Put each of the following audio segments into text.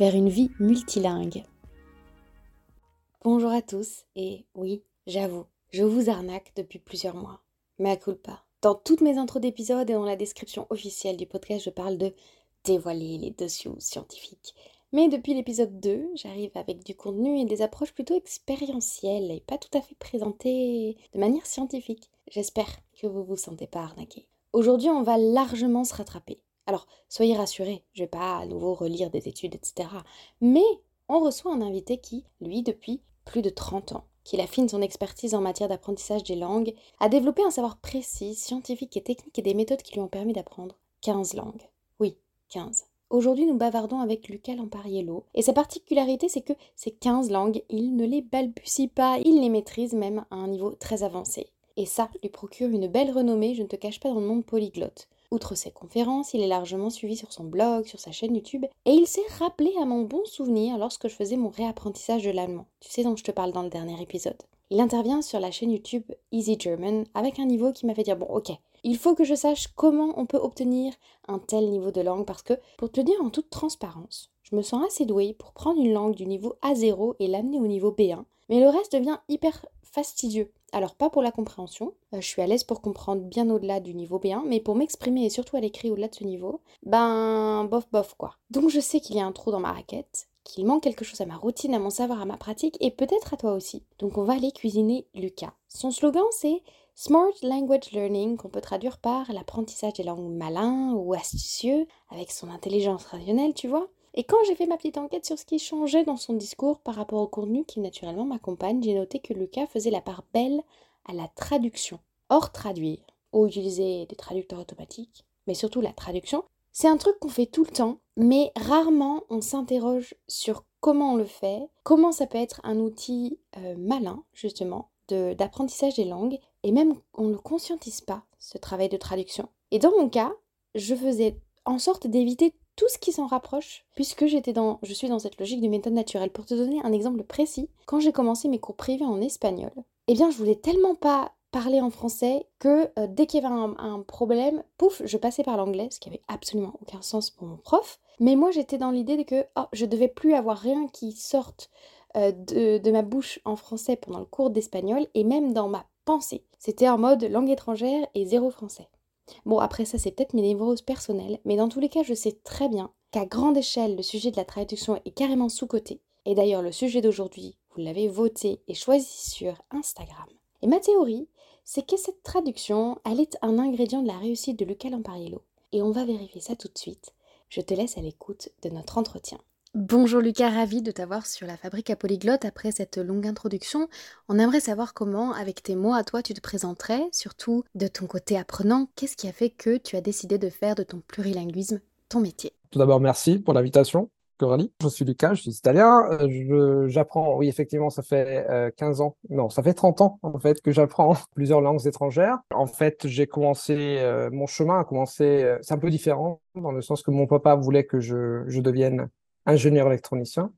vers une vie multilingue. Bonjour à tous, et oui, j'avoue, je vous arnaque depuis plusieurs mois. Mais à culpa. Dans toutes mes intros d'épisodes et dans la description officielle du podcast, je parle de dévoiler les dossiers scientifiques. Mais depuis l'épisode 2, j'arrive avec du contenu et des approches plutôt expérientielles et pas tout à fait présentées de manière scientifique. J'espère que vous vous sentez pas arnaqué. Aujourd'hui, on va largement se rattraper. Alors, soyez rassurés, je vais pas à nouveau relire des études, etc. Mais on reçoit un invité qui, lui, depuis plus de 30 ans, qu'il affine son expertise en matière d'apprentissage des langues, a développé un savoir précis, scientifique et technique et des méthodes qui lui ont permis d'apprendre 15 langues. Oui, 15. Aujourd'hui, nous bavardons avec Lucas Lampariello, et sa particularité, c'est que ces 15 langues, il ne les balbutie pas, il les maîtrise même à un niveau très avancé. Et ça lui procure une belle renommée, je ne te cache pas, dans le monde polyglotte. Outre ses conférences, il est largement suivi sur son blog, sur sa chaîne YouTube, et il s'est rappelé à mon bon souvenir lorsque je faisais mon réapprentissage de l'allemand. Tu sais dont je te parle dans le dernier épisode. Il intervient sur la chaîne YouTube Easy German avec un niveau qui m'a fait dire bon ok, il faut que je sache comment on peut obtenir un tel niveau de langue parce que, pour te dire en toute transparence, je me sens assez douée pour prendre une langue du niveau A0 et l'amener au niveau B1, mais le reste devient hyper fastidieux. Alors pas pour la compréhension, euh, je suis à l'aise pour comprendre bien au-delà du niveau B1, mais pour m'exprimer et surtout à l'écrit au-delà de ce niveau, ben bof bof quoi. Donc je sais qu'il y a un trou dans ma raquette, qu'il manque quelque chose à ma routine, à mon savoir, à ma pratique et peut-être à toi aussi. Donc on va aller cuisiner Lucas. Son slogan c'est Smart Language Learning, qu'on peut traduire par l'apprentissage des langues malin ou astucieux, avec son intelligence rationnelle, tu vois. Et quand j'ai fait ma petite enquête sur ce qui changeait dans son discours par rapport au contenu qui naturellement m'accompagne, j'ai noté que Lucas faisait la part belle à la traduction. Or, traduire, ou utiliser des traducteurs automatiques, mais surtout la traduction, c'est un truc qu'on fait tout le temps, mais rarement on s'interroge sur comment on le fait, comment ça peut être un outil euh, malin, justement, d'apprentissage des langues, et même on ne conscientise pas, ce travail de traduction. Et dans mon cas, je faisais en sorte d'éviter tout ce qui s'en rapproche, puisque j'étais dans, je suis dans cette logique de méthode naturelle. Pour te donner un exemple précis, quand j'ai commencé mes cours privés en espagnol, eh bien, je voulais tellement pas parler en français que euh, dès qu'il y avait un, problème, pouf, je passais par l'anglais, ce qui avait absolument aucun sens pour mon prof. Mais moi, j'étais dans l'idée que oh, je devais plus avoir rien qui sorte euh, de, de ma bouche en français pendant le cours d'espagnol et même dans ma pensée. C'était en mode langue étrangère et zéro français. Bon, après ça, c'est peut-être mes névroses personnelles, mais dans tous les cas, je sais très bien qu'à grande échelle, le sujet de la traduction est carrément sous-coté. Et d'ailleurs, le sujet d'aujourd'hui, vous l'avez voté et choisi sur Instagram. Et ma théorie, c'est que cette traduction, elle est un ingrédient de la réussite de Lucas Lampariello. Et on va vérifier ça tout de suite. Je te laisse à l'écoute de notre entretien. Bonjour Lucas, ravi de t'avoir sur la fabrique à polyglotte après cette longue introduction. On aimerait savoir comment, avec tes mots à toi, tu te présenterais, surtout de ton côté apprenant. Qu'est-ce qui a fait que tu as décidé de faire de ton plurilinguisme ton métier? Tout d'abord, merci pour l'invitation. Coralie, je suis Lucas, je suis italien. Euh, j'apprends, oui, effectivement, ça fait 15 euh, ans, non, ça fait 30 ans en fait que j'apprends plusieurs langues étrangères. En fait, j'ai commencé, euh, mon chemin a commencé, c'est un peu différent dans le sens que mon papa voulait que je devienne ingénieur électronicien.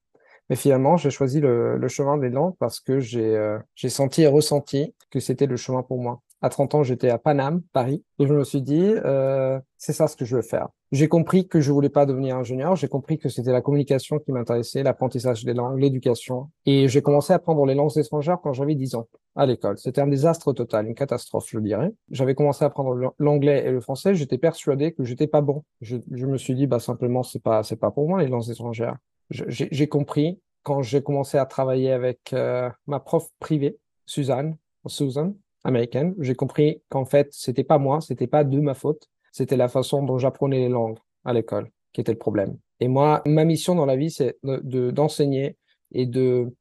Mais finalement, j'ai choisi le, chemin des langues parce que euh, j'ai senti et ressenti que c'était le chemin pour moi. À 30 ans, j'étais à Paname, Paris, et je me suis dit, euh, c'est ça ce que je veux faire. J'ai compris que je voulais pas devenir ingénieur, j'ai compris que c'était la communication qui m'intéressait, l'apprentissage des langues, l'éducation. Et j'ai commencé à apprendre les langues étrangères quand j'avais 10 ans, à l'école. C'était un désastre total, une catastrophe, je dirais. J'avais commencé à apprendre l'anglais et le français, j'étais persuadé que j'étais pas bon. Je, je, me suis dit, bah, simplement, c'est pas, c'est pas pour moi, les langues étrangères. J'ai compris quand j'ai commencé à travailler avec euh, ma prof privée, Suzanne, Susan, américaine, j'ai compris qu'en fait, c'était pas moi, c'était pas de ma faute, c'était la façon dont j'apprenais les langues à l'école qui était le problème. Et moi, ma mission dans la vie, c'est de d'enseigner et de,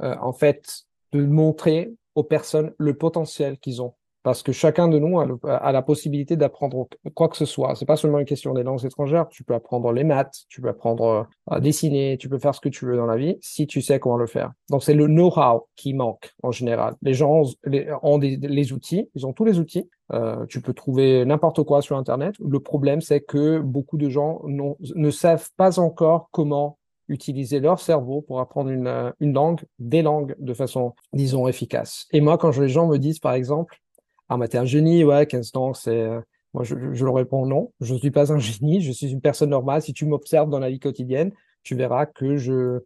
euh, en fait, de montrer aux personnes le potentiel qu'ils ont parce que chacun de nous a, la possibilité d'apprendre quoi que ce soit. C'est pas seulement une question des langues étrangères. Tu peux apprendre les maths, tu peux apprendre euh, à dessiner, tu peux faire ce que tu veux dans la vie si tu sais comment le faire. Donc c'est le know-how qui manque en général. Les gens ont, les outils, ils ont tous les outils. Euh, tu peux trouver n'importe quoi sur Internet. Le problème, c'est que beaucoup de gens ne savent pas encore comment utiliser leur cerveau pour apprendre une langue, des langues de façon, disons, efficace. Et moi, quand les gens me disent, par exemple, ah, mais t'es un génie, ouais, 15 ans, c'est. Euh, moi, je, je, leur réponds non, je ne suis pas un génie, je suis une personne normale. Si tu m'observes dans la vie quotidienne, tu verras que je,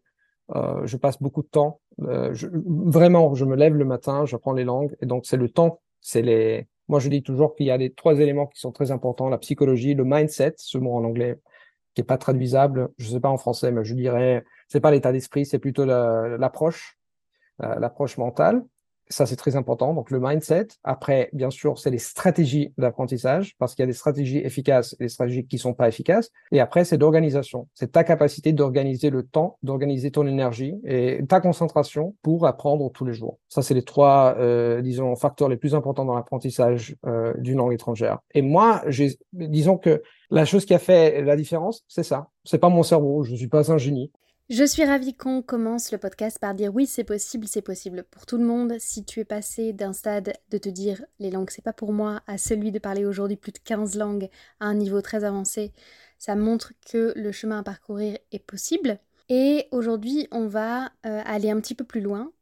euh, je passe beaucoup de temps. Euh, je, vraiment, je me lève le matin, j'apprends les langues. Et donc, c'est le temps. C'est les. Moi, je dis toujours qu'il y a les trois éléments qui sont très importants la psychologie, le mindset, ce mot en anglais qui est pas traduisable. Je sais pas en français, mais je dirais, c'est pas l'état d'esprit, c'est plutôt l'approche, l'approche mentale. Ça, c'est très important. Donc, le mindset. Après, bien sûr, c'est les stratégies d'apprentissage, parce qu'il y a des stratégies efficaces et des stratégies qui sont pas efficaces. Et après, c'est d'organisation. C'est ta capacité d'organiser le temps, d'organiser ton énergie et ta concentration pour apprendre tous les jours. Ça, c'est les trois, euh, disons, facteurs les plus importants dans l'apprentissage euh, d'une langue étrangère. Et moi, disons que la chose qui a fait la différence, c'est ça. C'est pas mon cerveau. Je suis pas un génie. Je suis ravie qu'on commence le podcast par dire oui, c'est possible, c'est possible pour tout le monde. Si tu es passé d'un stade de te dire les langues, c'est pas pour moi, à celui de parler aujourd'hui plus de 15 langues à un niveau très avancé, ça montre que le chemin à parcourir est possible. Et aujourd'hui, on va euh, aller un petit peu plus loin,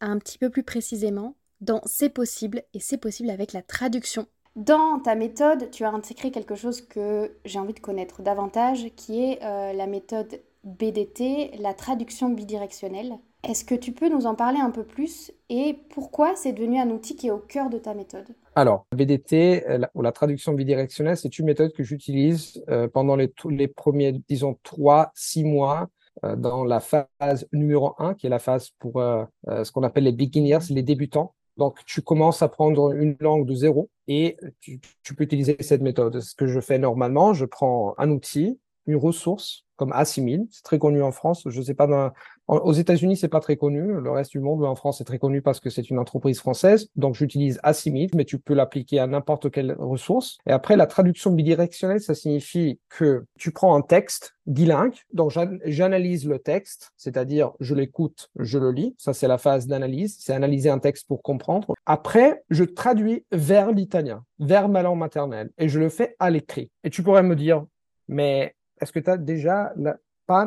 un petit peu plus précisément, dans c'est possible, et c'est possible avec la traduction. Dans ta méthode, tu as intégré quelque chose que j'ai envie de connaître davantage, qui est euh, la méthode BDT, la traduction bidirectionnelle. Est-ce que tu peux nous en parler un peu plus et pourquoi c'est devenu un outil qui est au cœur de ta méthode? Alors, BDT, euh, ou la traduction bidirectionnelle, c'est une méthode que j'utilise euh, pendant les, les premiers, disons, 3-6 mois euh, dans la phase numéro 1, qui est la phase pour ce qu'on appelle les beginners, les débutants. Donc, tu commences à prendre une langue de zéro et tu peux utiliser cette méthode. Ce que je fais normalement, je prends un outil, une ressource comme Assimil. C'est très connu en France. Je sais pas, aux États-Unis, c'est pas très connu. Le reste du monde, mais en France, c'est très connu parce que c'est une entreprise française. Donc, j'utilise Assimil, mais tu peux l'appliquer à n'importe quelle ressource. Et après, la traduction bidirectionnelle, ça signifie que tu prends un texte bilingue. Donc, j'analyse le texte, c'est-à-dire je l'écoute, je le lis. Ça, c'est la phase d'analyse. C'est analyser un texte pour comprendre. Après, je traduis vers l'italien, vers ma langue maternelle, et je le fais à l'écrit. Et tu pourrais me dire, mais est-ce que tu as déjà la, pas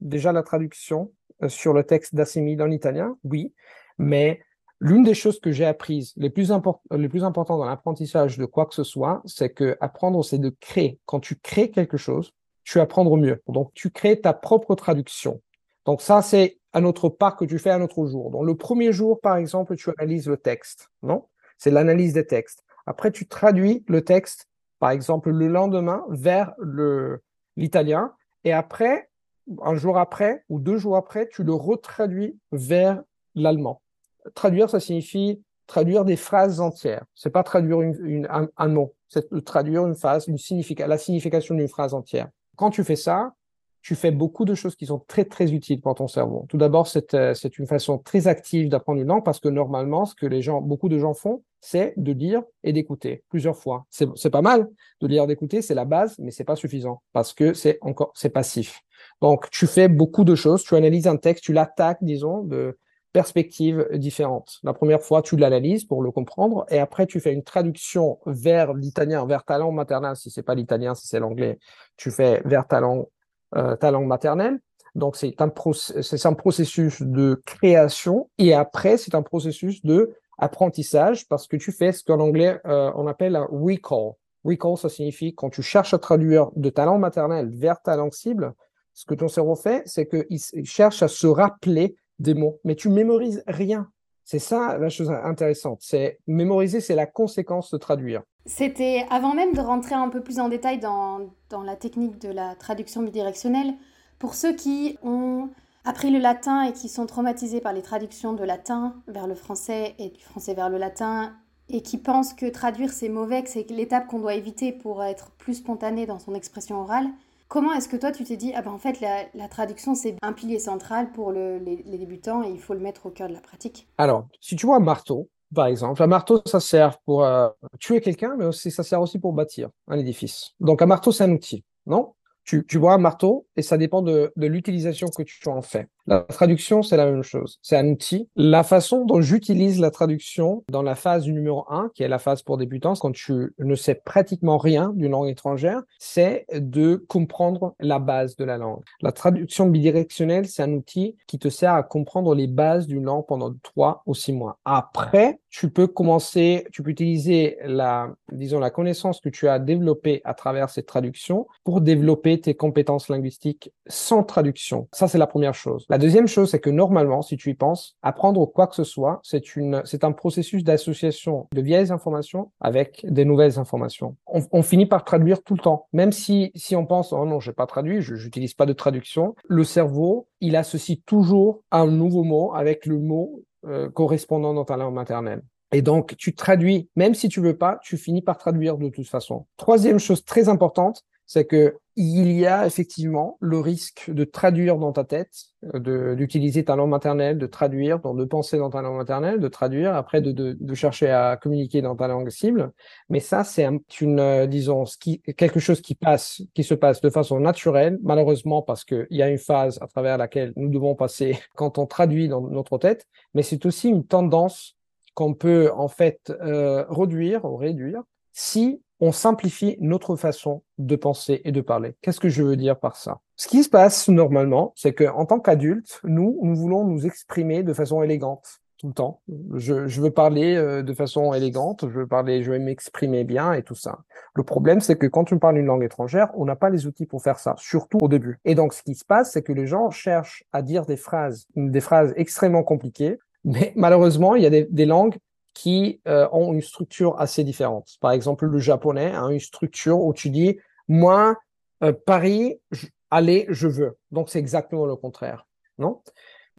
déjà la traduction euh, sur le texte d'Assimil en italien Oui, mais l'une des choses que j'ai apprises, les plus, les plus importantes dans l'apprentissage de quoi que ce soit, c'est que apprendre, c'est de créer. Quand tu crées quelque chose, tu apprends mieux. Donc, tu crées ta propre traduction. Donc, ça, c'est un autre pas que tu fais un autre jour. Donc, le premier jour, par exemple, tu analyses le texte, non? C'est l'analyse des textes. Après, tu traduis le texte, par exemple, le lendemain vers le, l'italien, et après, un jour après ou deux jours après, tu le retraduis vers l'allemand. Traduire, ça signifie traduire des phrases entières. C'est pas traduire une, un, mot, c'est traduire une phrase, la signification d'une phrase entière. Quand tu fais ça, tu fais beaucoup de choses qui sont très, très utiles pour ton cerveau. Tout d'abord, c'est, euh, une façon très active d'apprendre une langue parce que normalement, ce que les gens, beaucoup de gens font, c'est de lire et d'écouter plusieurs fois. C'est pas mal de lire et d'écouter, c'est la base, mais c'est pas suffisant parce que c'est encore c'est passif. Donc tu fais beaucoup de choses, tu analyses un texte, tu l'attaques, disons, de perspectives différentes. La première fois, tu l'analyses pour le comprendre et après tu fais une traduction vers l'italien, vers ta langue maternelle. Si c'est pas l'italien, si c'est l'anglais, tu fais vers ta langue, ta langue maternelle. Donc c'est un, un processus de création et après c'est un processus de apprentissage parce que tu fais ce qu'en anglais euh, on appelle un recall. Recall, ça signifie quand tu cherches à traduire de ta langue maternelle vers ta langue cible, ce que ton cerveau fait, c'est qu'il cherche à se rappeler des mots, mais tu mémorises rien. C'est ça la chose intéressante. C'est mémoriser, c'est la conséquence de traduire. C'était avant même de rentrer un peu plus en détail dans, la technique de la traduction bidirectionnelle. Pour ceux qui ont appris le latin et qui sont traumatisés par les traductions de latin vers le français et du français vers le latin et qui pensent que traduire c'est mauvais, que c'est l'étape qu'on doit éviter pour être plus spontané dans son expression orale. Comment est-ce que toi tu t'es dit, ah ben en fait la, traduction c'est un pilier central pour les, les, débutants et il faut le mettre au cœur de la pratique? Alors, si tu vois un marteau, par exemple. Un marteau, ça sert pour euh, tuer quelqu'un, mais aussi, ça sert aussi pour bâtir un édifice. Donc un marteau, c'est un outil, non? Tu, tu vois un marteau et ça dépend de, de l'utilisation que tu en fais. La traduction, c'est la même chose. C'est un outil. La façon dont j'utilise la traduction dans la phase numéro 1, qui est la phase pour débutants, quand tu ne sais pratiquement rien d'une langue étrangère, c'est de comprendre la base de la langue. La traduction bidirectionnelle, c'est un outil qui te sert à comprendre les bases d'une langue pendant trois ou six mois. Après, tu peux commencer, tu peux utiliser la, disons, la connaissance que tu as développée à travers cette traduction pour développer tes compétences linguistiques sans traduction. Ça, c'est la première chose. La deuxième chose, c'est que normalement, si tu y penses, apprendre quoi que ce soit, c'est un processus d'association de vieilles informations avec des nouvelles informations. On, finit par traduire tout le temps. Même si, on pense, oh non, j'ai pas traduit, je n'utilise pas de traduction, le cerveau, il associe toujours un nouveau mot avec le mot euh, correspondant dans ta langue maternelle. Et donc, tu traduis, même si tu veux pas, tu finis par traduire de toute façon. Troisième chose très importante, c'est que il y a effectivement le risque de traduire dans ta tête, euh, d'utiliser ta langue maternelle, de traduire, de penser dans ta langue maternelle, de traduire, après de, de, de chercher à communiquer dans ta langue cible. Mais ça, c'est une, euh, disons, qui, quelque chose qui passe, qui se passe de façon naturelle, malheureusement parce qu'il y a une phase à travers laquelle nous devons passer quand on traduit dans notre tête, mais c'est aussi une tendance qu'on peut en fait euh, réduire ou réduire si on simplifie notre façon de penser et de parler. Qu'est-ce que je veux dire par ça? Ce qui se passe normalement, c'est que en tant qu'adulte, nous, nous voulons nous exprimer de façon élégante tout le temps. Je, je veux parler euh, de façon élégante, je veux parler, je veux m'exprimer bien et tout ça. Le problème, c'est que quand tu parles une langue étrangère, on n'a pas les outils pour faire ça, surtout au début. Et donc, ce qui se passe, c'est que les gens cherchent à dire des phrases, des phrases extrêmement compliquées, mais malheureusement, il y a des, des langues qui euh, ont une structure assez différente. Par exemple, le japonais a une structure où tu dis, moi, euh, Paris, allez, je veux. Donc, c'est exactement le contraire. Non?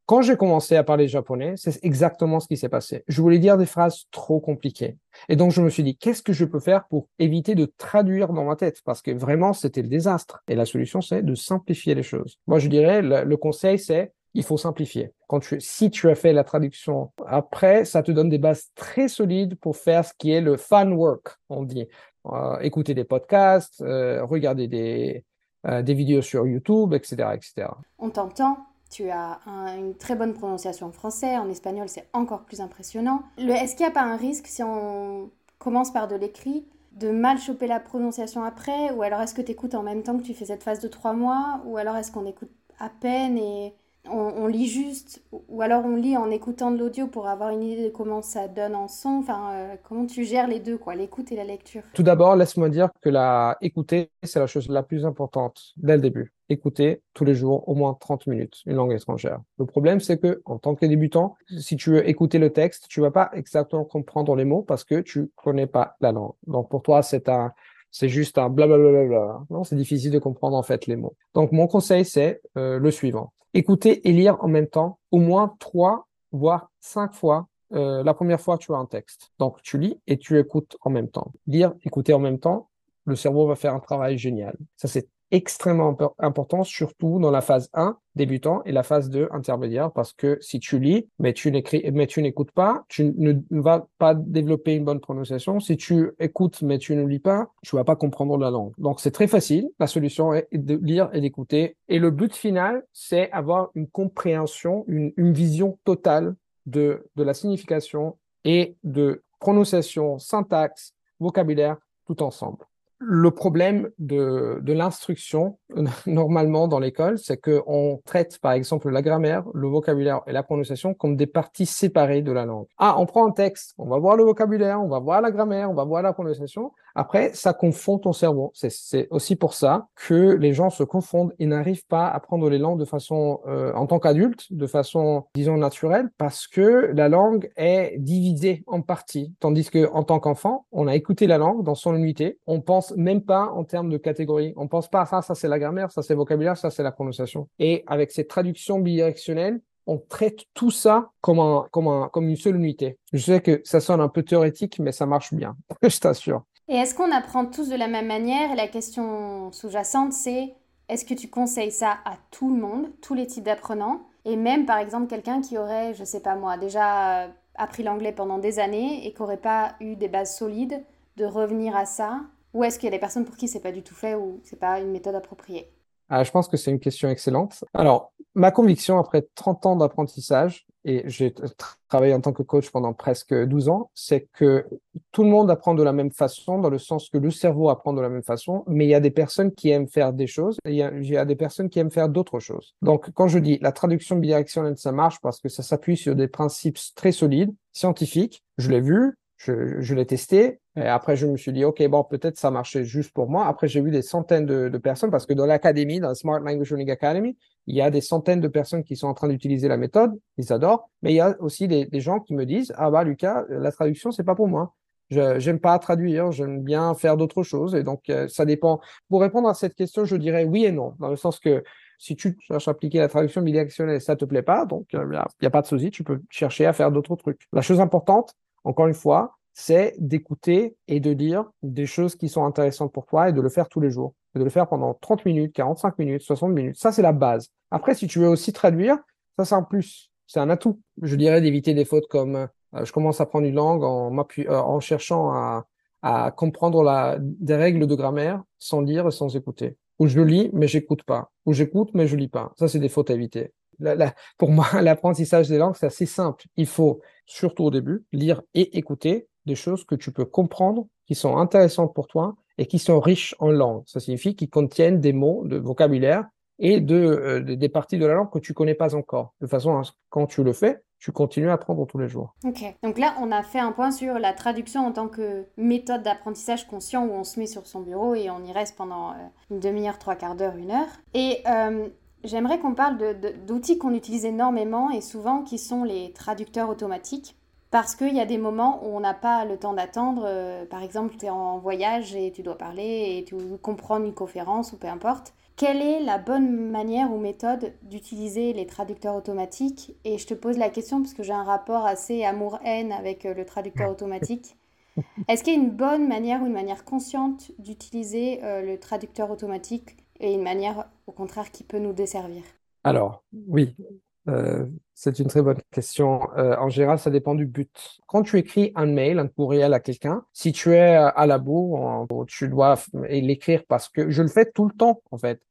Quand j'ai commencé à parler japonais, c'est exactement ce qui s'est passé. Je voulais dire des phrases trop compliquées. Et donc, je me suis dit, qu'est-ce que je peux faire pour éviter de traduire dans ma tête? Parce que vraiment, c'était le désastre. Et la solution, c'est de simplifier les choses. Moi, je dirais, le conseil, c'est il faut simplifier. Quand si tu as fait la traduction après, ça te donne des bases très solides pour faire ce qui est le fun work, on dit. Euh, écouter des podcasts, euh, regarder des, euh, des vidéos sur YouTube, etc. etc. On t'entend, tu as une très bonne prononciation en français, en espagnol c'est encore plus impressionnant. Est-ce qu'il n'y a pas un risque si on commence par de l'écrit de mal choper la prononciation après? Ou alors est-ce que tu écoutes en même temps que tu fais cette phase de trois mois? Ou alors est-ce qu'on écoute à peine et on, lit juste, ou alors on lit en écoutant de l'audio pour avoir une idée de comment ça donne en son. Enfin, euh, comment tu gères les deux, quoi, l'écoute et la lecture. Tout d'abord, laisse-moi dire que la écouter, c'est la chose la plus importante dès le début. Écouter tous les jours au moins 30 minutes une langue étrangère. Le problème, c'est que en tant que débutant, si tu veux écouter le texte, tu vas pas exactement comprendre les mots parce que tu connais pas la langue. Donc pour toi, c'est un c'est juste un blablabla. Non, c'est difficile de comprendre en fait les mots. Donc mon conseil, c'est euh, le suivant. Écouter et lire en même temps, au moins trois, voire cinq fois euh, la première fois tu as un texte. Donc tu lis et tu écoutes en même temps. Lire, écouter en même temps, le cerveau va faire un travail génial. Ça, c'est extrêmement important, surtout dans la phase 1, débutant, et la phase 2, intermédiaire, parce que si tu lis, mais tu n'écris, mais tu n'écoutes pas, tu ne vas pas développer une bonne prononciation. Si tu écoutes, mais tu ne lis pas, tu vas pas comprendre la langue. Donc, c'est très facile. La solution est de lire et d'écouter. Et le but final, c'est avoir une compréhension, une, une vision totale de, de la signification et de prononciation, syntaxe, vocabulaire, tout ensemble le problème de, de l'instruction, normalement, dans l'école, c'est qu'on traite, par exemple, la grammaire, le vocabulaire et la prononciation comme des parties séparées de la langue. Ah, on prend un texte, on va voir le vocabulaire, on va voir la grammaire, on va voir la prononciation. Après, ça confond ton cerveau. C'est aussi pour ça que les gens se confondent et n'arrivent pas à apprendre les langues de façon, euh, en tant qu'adulte, de façon, disons, naturelle, parce que la langue est divisée en parties. Tandis que, en tant qu'enfant, on a écouté la langue dans son unité, on pense même pas en termes de catégorie. On pense pas à ça, ça c'est la grammaire, ça c'est le vocabulaire, ça c'est la prononciation. Et avec cette traduction bidirectionnelle, on traite tout ça comme, un, comme, un, comme une seule unité. Je sais que ça sonne un peu théorétique, mais ça marche bien, je t'assure. Et est-ce qu'on apprend tous de la même manière? Et la question sous-jacente, c'est est-ce que tu conseilles ça à tout le monde, tous les types d'apprenants? Et même, par exemple, quelqu'un qui aurait, je sais pas moi, déjà appris l'anglais pendant des années et qui n'auraient pas eu des bases solides, de revenir à ça? Ou est-ce qu'il y a des personnes pour qui c'est pas du tout fait ou c'est pas une méthode appropriée? Ah, je pense que c'est une question excellente. Alors, ma conviction après 30 ans d'apprentissage, et j'ai travaillé en tant que coach pendant presque 12 ans, c'est que tout le monde apprend de la même façon, dans le sens que le cerveau apprend de la même façon, mais il y a des personnes qui aiment faire des choses et il y a, des personnes qui aiment faire d'autres choses. Donc, quand je dis la traduction bidirectionnelle, ça marche parce que ça s'appuie sur des principes très solides, scientifiques. Je l'ai vu, je, je l'ai testé. Et après, je me suis dit, OK, bon, peut-être ça marchait juste pour moi. Après, j'ai vu des centaines de, de personnes parce que dans l'académie, dans la Smart Language Learning Academy, il y a des centaines de personnes qui sont en train d'utiliser la méthode. Ils adorent. Mais il y a aussi des, gens qui me disent, ah bah, Lucas, la traduction, c'est pas pour moi. Je j'aime pas traduire, j'aime bien faire d'autres choses. Et donc, euh, ça dépend. Pour répondre à cette question, je dirais oui et non, dans le sens que si tu cherches à appliquer la traduction bidirectionnelle ça te plaît pas, donc il n'y a, a, pas de souci, tu peux chercher à faire d'autres trucs. La chose importante, encore une fois, c'est d'écouter et de dire des choses qui sont intéressantes pour toi et de le faire tous les jours. De le faire pendant 30 minutes, 45 minutes, 60 minutes. Ça, c'est la base. Après, si tu veux aussi traduire, ça, c'est un plus. C'est un atout. Je dirais d'éviter des fautes comme euh, je commence à apprendre une langue en, euh, cherchant à, comprendre des règles de grammaire sans lire et sans écouter. Ou je lis, mais j'écoute pas. Ou j'écoute, mais je lis pas. Ça, c'est des fautes à éviter. pour moi, l'apprentissage des langues, c'est assez simple. Il faut, surtout au début, lire et écouter des choses que tu peux comprendre, qui sont intéressantes pour toi et qui sont riches en langue. Ça signifie qu'ils contiennent des mots, de vocabulaire et de, euh, des parties de la langue que tu connais pas encore. De façon à quand tu le fais, tu continues à apprendre tous les jours. Ok, donc là, on a fait un point sur la traduction en tant que méthode d'apprentissage conscient où on se met sur son bureau et on y reste pendant euh, une demi-heure, trois quarts d'heure, une heure. Et euh, j'aimerais qu'on parle d'outils qu'on utilise énormément et souvent qui sont les traducteurs automatiques parce qu'il y a des moments où on n'a pas le temps d'attendre. Euh, par exemple, tu es en voyage et tu dois parler et tu comprendre une conférence ou peu importe. Quelle est la bonne manière ou méthode d'utiliser les traducteurs automatiques? Et je te pose la question parce que j'ai un rapport assez amour-haine avec euh, le traducteur automatique. Est-ce qu'il y a une bonne manière ou une manière consciente d'utiliser euh, le traducteur automatique et une manière au contraire qui peut nous desservir? Alors, oui, euh, c'est une très bonne question. Euh, en général, ça dépend du but. Quand tu écris un mail, un courriel à quelqu'un, si tu es à la bourre, tu dois l'écrire parce que je le fais tout le temps, en fait,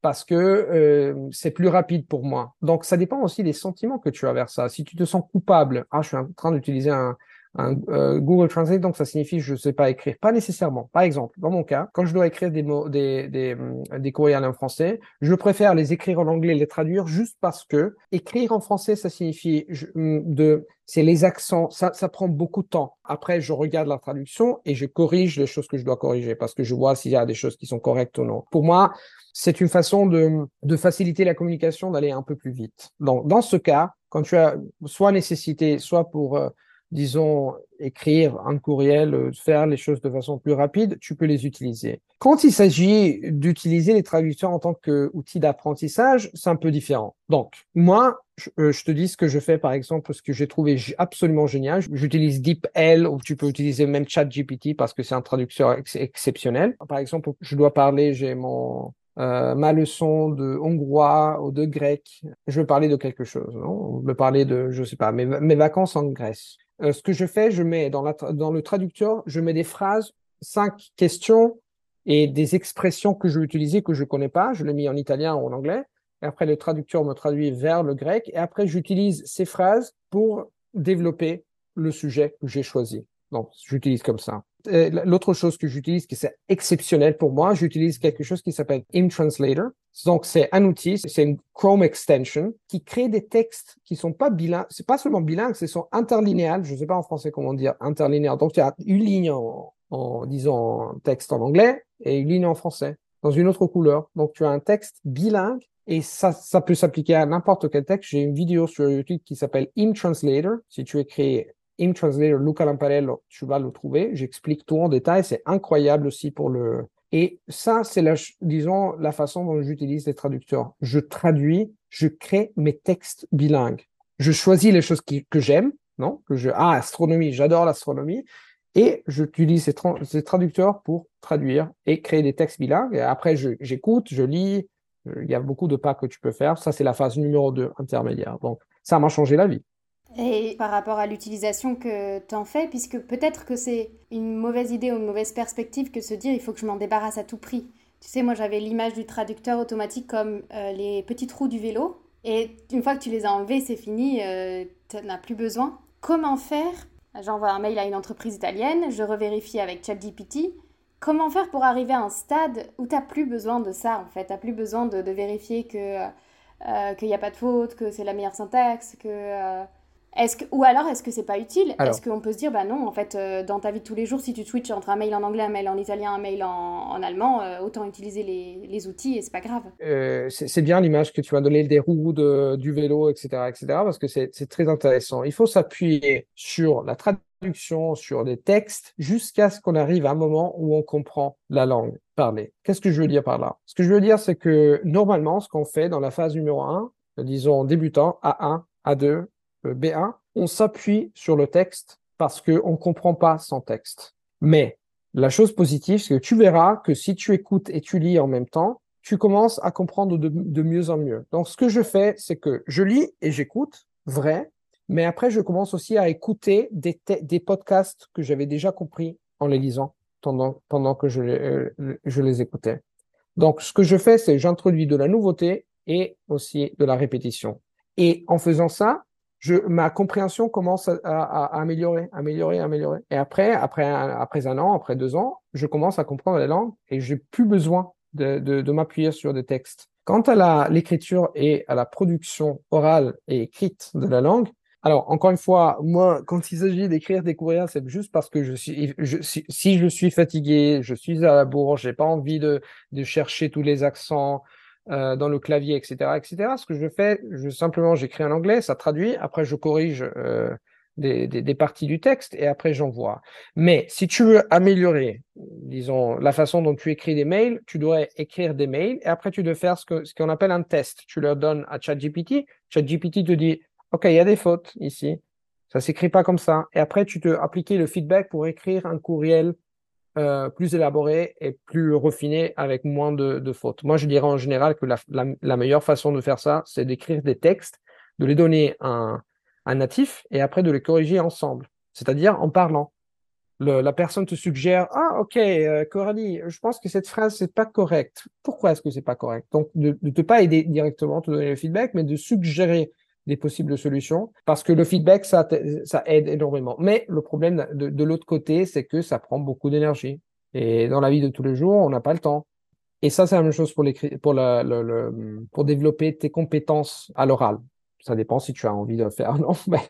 parce que euh, c'est plus rapide pour moi. Donc, ça dépend aussi des sentiments que tu as vers ça. Si tu te sens coupable, ah, je suis en train d'utiliser un, euh, Google Translate, donc ça signifie je ne sais pas écrire. Pas nécessairement. Par exemple, dans mon cas, quand je dois écrire des mots, des, des, mm, des courriels en français, je préfère les écrire en anglais, les traduire juste parce que écrire en français, ça signifie mm, de, c'est les accents, ça, ça prend beaucoup de temps. Après, je regarde la traduction et je corrige les choses que je dois corriger parce que je vois s'il y a des choses qui sont correctes ou non. Pour moi, c'est une façon de, de faciliter la communication, d'aller un peu plus vite. Donc, dans ce cas, quand tu as soit nécessité, soit pour euh, disons, écrire un courriel, euh, faire les choses de façon plus rapide, tu peux les utiliser. Quand il s'agit d'utiliser les traducteurs en tant qu'outil d'apprentissage, c'est un peu différent. Donc, moi, euh, je, te dis ce que je fais, par exemple, ce que j'ai trouvé absolument génial. J'utilise DeepL ou tu peux utiliser même ChatGPT parce que c'est un traducteur exceptionnel. Par exemple, je dois parler, j'ai mon, euh, ma leçon de hongrois ou de grec, je veux parler de quelque chose, non? Je veux parler de, je sais pas, mes, mes vacances en Grèce. Euh, ce que je fais, je mets dans, le traducteur, je mets des phrases, cinq questions et des expressions que je vais utiliser que je connais pas. Je les mets en italien ou en anglais. Et après, le traducteur me traduit vers le grec. Et après, j'utilise ces phrases pour développer le sujet que j'ai choisi. Donc, j'utilise comme ça. L'autre chose que j'utilise, qui c'est exceptionnel pour moi, j'utilise quelque chose qui s'appelle InTranslator. Donc, c'est un outil, c'est une Chrome extension qui crée des textes qui sont pas bilingues. C'est pas seulement bilingues, c'est sont interlinéales. Je sais pas en français comment dire interlinéal. Donc, tu as une ligne en, en disons, texte en anglais et une ligne en français dans une autre couleur. Donc, tu as un texte bilingue et ça, peut s'appliquer à n'importe quel texte. J'ai une vidéo sur YouTube qui s'appelle InTranslator. Si tu écris InTranslator Luca Lamparello, tu vas le trouver. J'explique tout en détail. C'est incroyable aussi pour le. Et ça, c'est la, disons, la façon dont j'utilise les traducteurs. Je traduis, je crée mes textes bilingues. Je choisis les choses qui, que j'aime, non? Je, ah, astronomie, j'adore l'astronomie. Et j'utilise ces, ces, traducteurs pour traduire et créer des textes bilingues. Et après, j'écoute, je, je lis. Il y a beaucoup de pas que tu peux faire. Ça, c'est la phase numéro 2 intermédiaire. Donc, ça m'a changé la vie. Et par rapport à l'utilisation que tu en fais, puisque peut-être que c'est une mauvaise idée ou une mauvaise perspective que se dire il faut que je m'en débarrasse à tout prix. Tu sais, moi j'avais l'image du traducteur automatique comme euh, les petits trous du vélo. Et une fois que tu les as enlevés, c'est fini, euh, tu n'en as plus besoin. Comment faire? J'envoie un mail à une entreprise italienne, je revérifie avec ChatGPT. Comment faire pour arriver à un stade où tu n'as plus besoin de ça en fait? Tu n'as plus besoin de, vérifier que euh, qu'il n'y a pas de faute, que c'est la meilleure syntaxe, que est-ce que, ou alors, est-ce que c'est pas utile? Est-ce qu'on peut se dire, bah non, en fait, euh, dans ta vie de tous les jours, si tu switches entre un mail en anglais, un mail en italien, un mail en, allemand, euh, autant utiliser les, les, outils et c'est pas grave. Euh, c'est bien l'image que tu as donnée des roues, de, du vélo, etc., etc., parce que c'est très intéressant. Il faut s'appuyer sur la traduction, sur des textes, jusqu'à ce qu'on arrive à un moment où on comprend la langue parlée. Qu'est-ce que je veux dire par là? Ce que je veux dire, c'est que normalement, ce qu'on fait dans la phase numéro 1, disons débutant, A1, A2, B1, on s'appuie sur le texte parce qu'on ne comprend pas sans texte. Mais la chose positive, c'est que tu verras que si tu écoutes et tu lis en même temps, tu commences à comprendre de, mieux en mieux. Donc, ce que je fais, c'est que je lis et j'écoute, vrai, mais après, je commence aussi à écouter des, podcasts que j'avais déjà compris en les lisant pendant, pendant que je euh, je les écoutais. Donc, ce que je fais, c'est j'introduis de la nouveauté et aussi de la répétition. Et en faisant ça, ma compréhension commence à, améliorer, améliorer, améliorer. Et après, après un, après un an, après deux ans, je commence à comprendre la langue et j'ai plus besoin de, m'appuyer sur des textes. Quant à l'écriture et à la production orale et écrite de la langue, alors, encore une fois, moi, quand il s'agit d'écrire des courriels, c'est juste parce que je suis, si, je suis fatigué, je suis à la bourre, j'ai pas envie de, de chercher tous les accents, euh, dans le clavier, etc., etc. Ce que je fais, je simplement j'écris en anglais, ça traduit, après je corrige euh, des, des, des, parties du texte et après j'envoie. Mais si tu veux améliorer, disons, la façon dont tu écris des mails, tu dois écrire des mails et après tu dois faire ce qu'on ce qu'on appelle un test. Tu leur donnes à ChatGPT, ChatGPT te dit, OK, il y a des fautes ici, ça s'écrit pas comme ça. Et après, tu te appliquer le feedback pour écrire un courriel euh, plus élaboré et plus refiné avec moins de, fautes. Moi, je dirais en général que la, meilleure façon de faire ça, c'est d'écrire des textes, de les donner à un, natif et après de les corriger ensemble, c'est-à-dire en parlant. la personne te suggère ah ok euh, Coralie je pense que cette phrase c'est pas correct pourquoi est-ce que c'est pas correct? Donc de ne pas aider directement te donner le feedback mais de suggérer des possibles solutions parce que le feedback, ça, aide énormément. Mais le problème de, l'autre côté, c'est que ça prend beaucoup d'énergie. Et dans la vie de tous les jours, on n'a pas le temps. Et ça, c'est la même chose pour, pour, le, le, pour développer tes compétences à l'oral. Ça dépend si tu as envie de le faire. Non, mais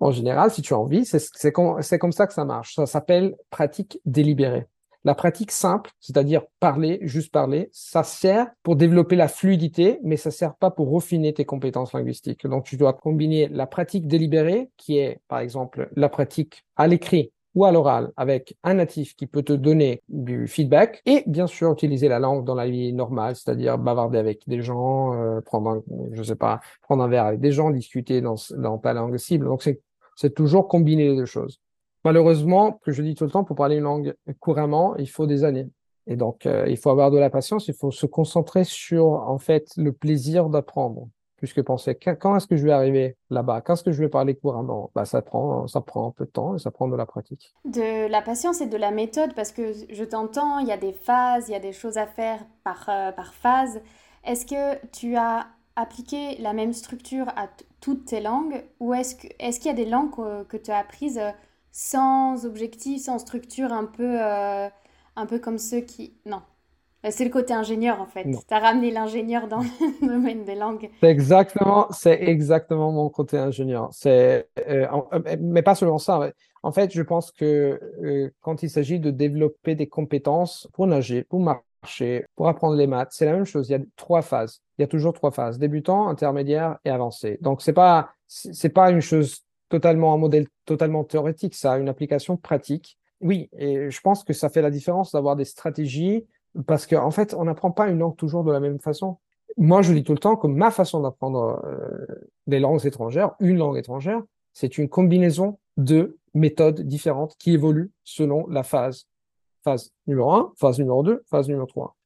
en général, si tu as envie, c'est comme, comme ça que ça marche. Ça s'appelle pratique délibérée. La pratique simple, c'est-à-dire parler, juste parler, ça sert pour développer la fluidité, mais ça sert pas pour refiner tes compétences linguistiques. Donc, tu dois combiner la pratique délibérée, qui est, par exemple, la pratique à l'écrit ou à l'oral avec un natif qui peut te donner du feedback et bien sûr utiliser la langue dans la vie normale, c'est-à-dire bavarder avec des gens, euh, prendre un, je sais pas, prendre un verre avec des gens, discuter dans, dans ta langue cible. Donc c'est c'est toujours combiner les deux choses. Malheureusement, que je dis tout le temps, pour parler une langue couramment, il faut des années. Et donc, euh, il faut avoir de la patience, il faut se concentrer sur, en fait, le plaisir d'apprendre. Puisque penser, quand est-ce que je vais arriver là-bas? Quand est-ce que je vais parler couramment? Bah, ça, prend, ça prend un peu de temps et ça prend de la pratique. De la patience et de la méthode, parce que je t'entends, il y a des phases, il y a des choses à faire par, euh, par phase. Est-ce que tu as appliqué la même structure à toutes tes langues? Ou est-ce qu'il est qu'il y a des langues que, que tu as apprises euh, sans objectif, sans structure, un peu, euh, un peu comme ceux qui... Non, c'est le côté ingénieur en fait. Tu as ramené l'ingénieur dans le domaine des langues. C'est exactement, c'est exactement mon côté ingénieur. C'est, euh, euh, mais pas seulement ça. En fait, je pense que quand il s'agit de développer des compétences pour nager, pour marcher, pour apprendre les maths, c'est la même chose. Il y a trois phases. Il y a toujours trois phases débutant, intermédiaire et avancé. Donc c'est pas, c'est pas une chose totalement un modèle totalement théorique, ça a une application pratique. Oui, et je pense que ça fait la différence d'avoir des stratégies parce qu'en en fait, on n'apprend pas une langue toujours de la même façon. Moi, je dis tout le temps que ma façon d'apprendre euh, des langues étrangères, une langue étrangère, c'est une combinaison de méthodes différentes qui évoluent selon la phase. Phase numéro 1, phase numéro 2, phase numéro 3.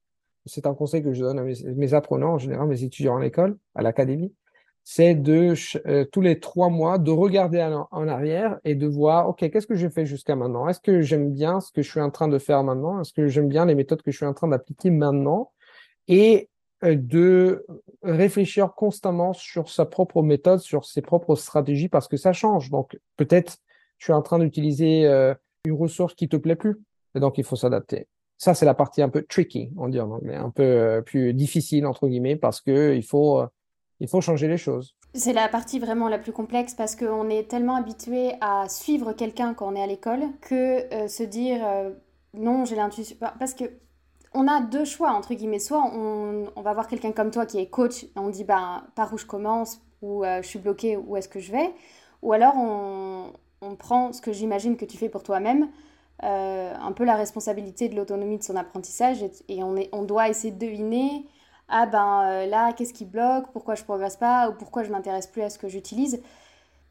C'est un conseil que je donne à mes, mes apprenants, en général, mes étudiants à l'école, à l'académie c'est de euh, tous les trois mois de regarder en, arrière et de voir, OK, qu'est-ce que j'ai fait jusqu'à maintenant? Est-ce que j'aime bien ce que je suis en train de faire maintenant? Est-ce que j'aime bien les méthodes que je suis en train d'appliquer maintenant? Et euh, de réfléchir constamment sur sa propre méthode, sur ses propres stratégies, parce que ça change. Donc, peut-être tu es en train d'utiliser euh, une ressource qui te plaît plus, et donc il faut s'adapter. Ça, c'est la partie un peu tricky, on dit en anglais, un peu plus difficile, entre guillemets, parce que il faut il faut changer les choses. C'est la partie vraiment la plus complexe parce qu'on est tellement habitué à suivre quelqu'un quand on est à l'école que euh, se dire euh, non, j'ai l'intuition. Parce que on a deux choix, entre guillemets. Soit on, va voir quelqu'un comme toi qui est coach et on dit bah, par où je commence, ou euh, je suis bloqué, où est-ce que je vais. Ou alors on, on prend ce que j'imagine que tu fais pour toi-même, un peu la responsabilité de l'autonomie de son apprentissage et, et on, est, on doit essayer de deviner ah ben euh, là, qu'est-ce qui bloque, pourquoi je progresse pas, ou pourquoi je m'intéresse plus à ce que j'utilise?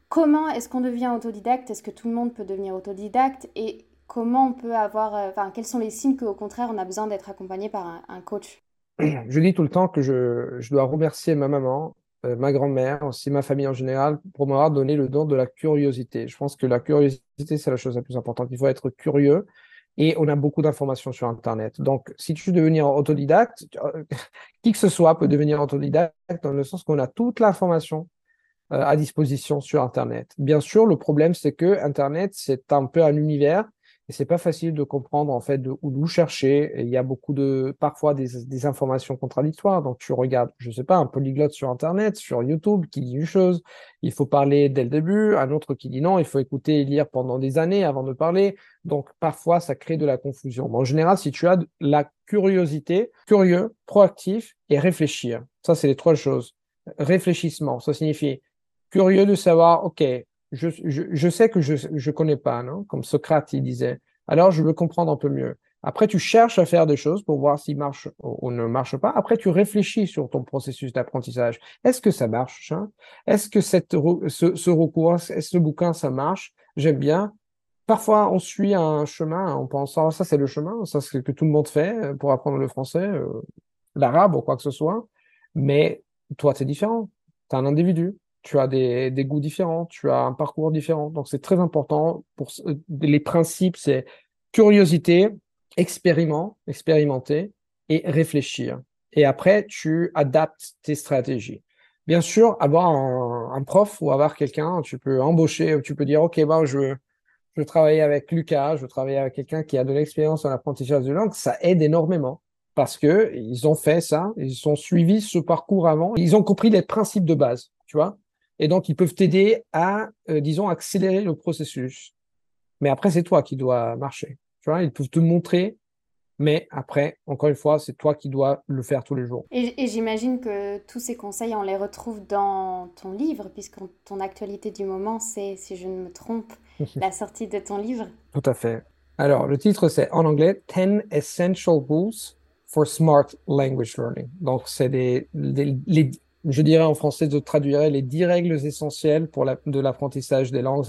Comment est-ce qu'on devient autodidacte? Est-ce que tout le monde peut devenir autodidacte? Et comment on peut avoir, euh, enfin, quels sont les signes qu'au contraire, on a besoin d'être accompagné par un, coach? Je dis tout le temps que je, je dois remercier ma maman, euh, ma grand-mère, aussi ma famille en général, pour m'avoir donné le don de la curiosité. Je pense que la curiosité, c'est la chose la plus importante. Il faut être curieux et on a beaucoup d'informations sur Internet. Donc, si tu veux devenir autodidacte, euh, qui que ce soit peut devenir autodidacte dans le sens qu'on a toute l'information euh, à disposition sur Internet. Bien sûr, le problème, c'est que Internet, c'est un peu un univers et c'est pas facile de comprendre en fait de, où chercher. il y a beaucoup de parfois des, informations contradictoires. Donc tu regardes, je sais pas, un polyglotte sur internet, sur YouTube qui dit une chose, il faut parler dès le début, un autre qui dit non, il faut écouter et lire pendant des années avant de parler. Donc parfois ça crée de la confusion. Mais en général, si tu as la curiosité, curieux, proactif et réfléchir, ça c'est les trois choses. Réfléchissement, ça signifie curieux de savoir, ok, je, je, sais que je ne connais pas, non? Comme Socrate il disait. Alors, je veux comprendre un peu mieux. Après, tu cherches à faire des choses pour voir s'ils marchent ou, ne marchent pas. Après, tu réfléchis sur ton processus d'apprentissage. Est-ce que ça marche hein Est-ce que cette, ce, ce recours, ce bouquin, ça marche? J'aime bien. Parfois, on suit un chemin en pensant, ça c'est le chemin, ça c'est ce que tout le monde fait pour apprendre le français, euh, l'arabe ou quoi que ce soit. Mais toi, c'est différent. Tu es un individu tu as des, des, goûts différents, tu as un parcours différent. Donc, c'est très important. Pour les principes, c'est curiosité, expériment, expérimenter et réfléchir. Et après, tu adaptes tes stratégies. Bien sûr, avoir un, prof ou avoir quelqu'un, tu peux embaucher, tu peux dire, OK, ben, je veux, je veux travailler avec Lucas, je veux travailler avec quelqu'un qui a de l'expérience en apprentissage de langue. Ça aide énormément parce que ils ont fait ça, ils ont suivi ce parcours avant, ils ont compris les principes de base, tu vois. Et donc, ils peuvent t'aider à, euh, disons, accélérer le processus. Mais après, c'est toi qui dois marcher. Tu vois, ils peuvent te montrer, mais après, encore une fois, c'est toi qui dois le faire tous les jours. Et, j'imagine que tous ces conseils, on les retrouve dans ton livre, puisque ton actualité du moment, c'est, si je ne me trompe, la sortie de ton livre. Tout à fait. Alors, le titre, c'est en anglais 10 Essential Rules for Smart Language Learning. Donc, c'est les, les, je dirais en français, je traduirais les dix règles essentielles pour la, de l'apprentissage des langues,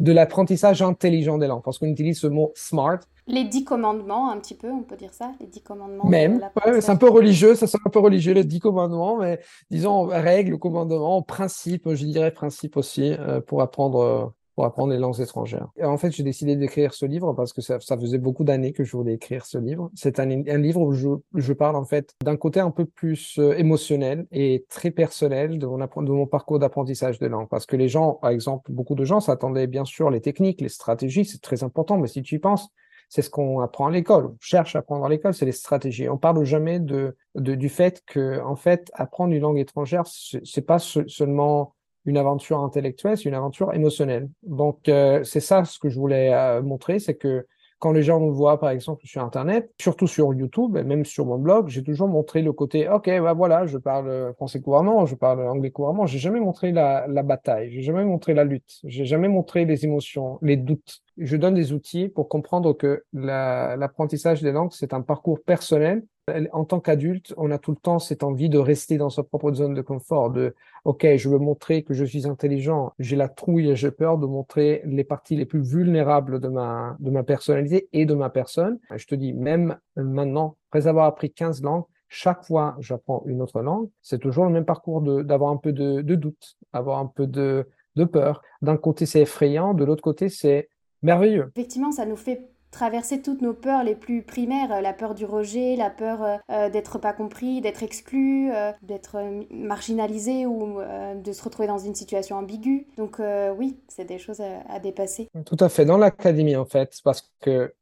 de l'apprentissage intelligent des langues, parce qu'on utilise ce mot smart. Les dix commandements, un petit peu, on peut dire ça, les dix commandements. Même, c'est un peu religieux, ça sonne un peu religieux, les dix commandements, mais disons règles, commandements, principes, je dirais principes aussi, euh, pour apprendre euh, pour apprendre les langues étrangères. Et en fait, j'ai décidé d'écrire ce livre parce que ça, faisait beaucoup d'années que je voulais écrire ce livre. C'est un, livre où je, parle en fait d'un côté un peu plus euh, émotionnel et très personnel de mon, parcours d'apprentissage de langue. Parce que les gens, par exemple, beaucoup de gens s'attendaient bien sûr les techniques, les stratégies, c'est très important, mais si tu y penses, c'est ce qu'on apprend à l'école. On cherche à apprendre à l'école, c'est les stratégies. On parle jamais de, du fait que, en fait, apprendre une langue étrangère, c'est pas seulement une aventure intellectuelle, c'est une aventure émotionnelle. Donc, euh, c'est ça ce que je voulais euh, montrer, c'est que quand les gens nous voient, par exemple, sur Internet, surtout sur YouTube, et même sur mon blog, j'ai toujours montré le côté, OK, bah voilà, je parle français couramment, je parle anglais couramment. J'ai jamais montré la, la bataille, j'ai jamais montré la lutte, j'ai jamais montré les émotions, les doutes. Je donne des outils pour comprendre que l'apprentissage des langues, c'est un parcours personnel en tant qu'adulte, on a tout le temps cette envie de rester dans sa propre zone de confort, de OK, je veux montrer que je suis intelligent, j'ai la trouille et j'ai peur de montrer les parties les plus vulnérables de ma, de ma personnalité et de ma personne. Je te dis, même maintenant, après avoir appris 15 langues, chaque fois j'apprends une autre langue, c'est toujours le même parcours d'avoir un peu de, de, doute, avoir un peu de, de peur. D'un côté, c'est effrayant, de l'autre côté, c'est merveilleux. Effectivement, ça nous fait traverser toutes nos peurs les plus primaires, euh, la peur du rejet, la peur euh, euh, d'être pas compris, d'être exclu, d'être marginalisé ou de se retrouver dans une situation ambiguë. Donc oui, c'est des choses à, dépasser. Tout à fait. Dans l'académie, en fait, parce que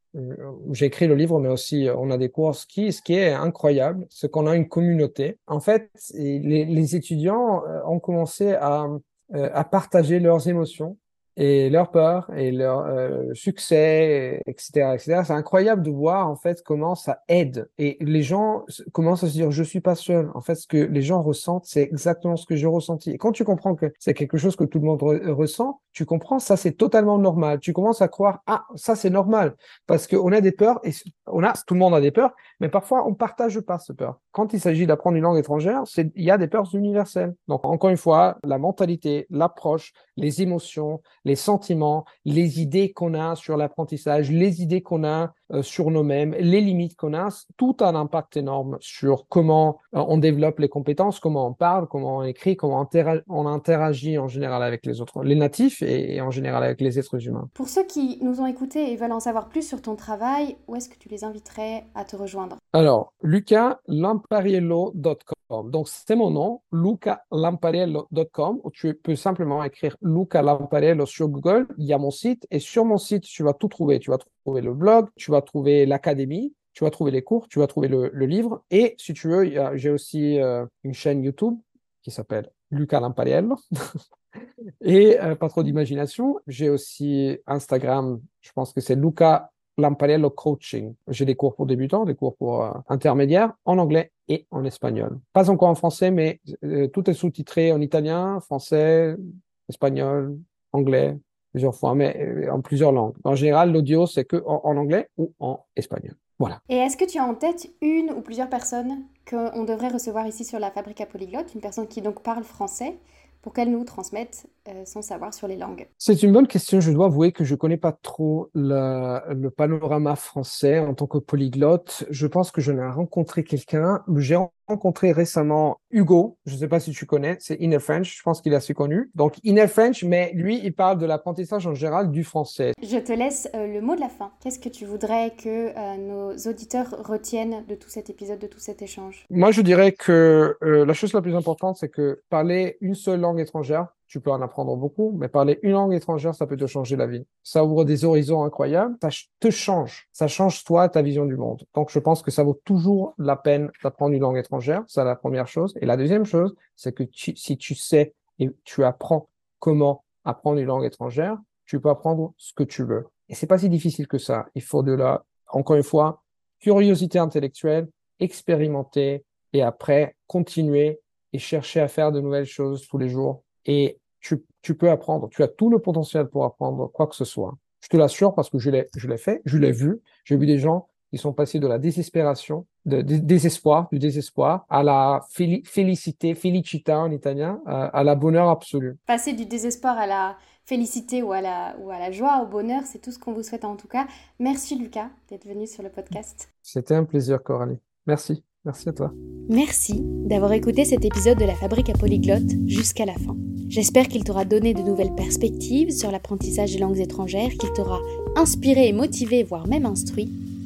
j'ai écrit le livre, mais aussi on a des cours. Ce qui, est incroyable, c'est qu'on a une communauté. En fait, les, les étudiants ont commencé à partager leurs émotions et leur peur et leur euh, succès, etc., etc. C'est incroyable de voir en fait comment ça aide et les gens commencent à se dire je suis pas seul. En fait, ce que les gens ressentent, c'est exactement ce que j'ai ressenti. Et quand tu comprends que c'est quelque chose que tout le monde ressent, tu comprends ça c'est totalement normal. Tu commences à croire ah ça c'est normal parce qu'on a des peurs et on a tout le monde a des peurs, mais parfois on partage pas ce peur. Quand il s'agit d'apprendre une langue étrangère, c'est il y a des peurs universelles. Donc encore une fois, la mentalité, l'approche, les émotions les sentiments, les idées qu'on a sur l'apprentissage, les idées qu'on a sur nous-mêmes, les limites qu'on a, tout a un impact énorme sur comment euh, on développe les compétences, comment on parle, comment on écrit, comment on interagit en général avec les autres, les natifs et, en général avec les êtres humains. Pour ceux qui nous ont écoutés et veulent en savoir plus sur ton travail, où est-ce que tu les inviterais à te rejoindre? Alors, lucalampariello.com. Donc, c'est mon nom, lucalampariello.com, où tu peux simplement écrire Luca Lampariello sur Google. Il y a mon site et sur mon site, tu vas tout trouver. Tu vas trouver le blog, tu vas trouver l'académie, tu vas trouver les cours, tu vas trouver le, livre. Et si tu veux, j'ai aussi euh, une chaîne YouTube qui s'appelle Luca Lampariello. et euh, pas trop d'imagination. J'ai aussi Instagram, je pense que c'est Luca Lampariello Coaching. J'ai des cours pour débutants, des cours pour euh, intermédiaires en anglais et en espagnol. Pas encore en français, mais tout est sous-titré en italien, français, espagnol, anglais, plusieurs fois, mais euh, en plusieurs langues. En général, l'audio, c'est que en, anglais ou en espagnol. Voilà. Et est-ce que tu as en tête une ou plusieurs personnes qu'on devrait recevoir ici sur la Fabrique à Polyglotte Une personne qui donc parle français pour qu'elle nous transmette euh, son savoir sur les langues? C'est une bonne question. Je dois avouer que je ne connais pas trop le panorama français en tant que polyglotte. Je pense que je n'ai rencontré quelqu'un. J'ai rencontré récemment Hugo. Je ne sais pas si tu connais. C'est Inner French. Je pense qu'il est assez connu. Donc Inner French, mais lui, il parle de l'apprentissage en général du français. Je te laisse euh, le mot de la fin. Qu'est-ce que tu voudrais que euh, nos auditeurs retiennent de tout cet épisode, de tout cet échange? Moi, je dirais que la chose la plus importante, c'est que parler une seule langue étrangère, tu peux en apprendre beaucoup, mais parler une langue étrangère, ça peut te changer la vie. Ça ouvre des horizons incroyables, ça te change, ça change toi, ta vision du monde. Donc je pense que ça vaut toujours la peine d'apprendre une langue étrangère, c'est la première chose. Et la deuxième chose, c'est que si tu sais et tu apprends comment apprendre une langue étrangère, tu peux apprendre ce que tu veux. Et c'est pas si difficile que ça. Il faut de la, encore une fois, curiosité intellectuelle, expérimenter et après continuer et chercher à faire de nouvelles choses tous les jours tu, peux apprendre. Tu as tout le potentiel pour apprendre quoi que ce soit. Je te l'assure parce que je l'ai, je l'ai fait, je l'ai vu. J'ai vu des gens qui sont passés de la désespération, de, désespoir, du désespoir, à la félicité, felicita en italien, à, la bonheur absolu. Passer du désespoir à la félicité ou à la, ou à la joie, au bonheur, c'est tout ce qu'on vous souhaite en tout cas. Merci Lucas d'être venu sur le podcast. C'était un plaisir Coralie. Merci. Merci à toi. Merci d'avoir écouté cet épisode de la Fabrique à Polyglotte jusqu'à la fin. J'espère qu'il t'aura donné de nouvelles perspectives sur l'apprentissage des langues étrangères, qu'il t'aura inspiré et motivé, voire même instruit.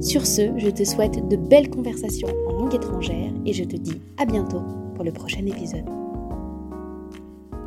Sur ce, je te souhaite de belles conversations en langue étrangère et je te dis à bientôt pour le prochain épisode.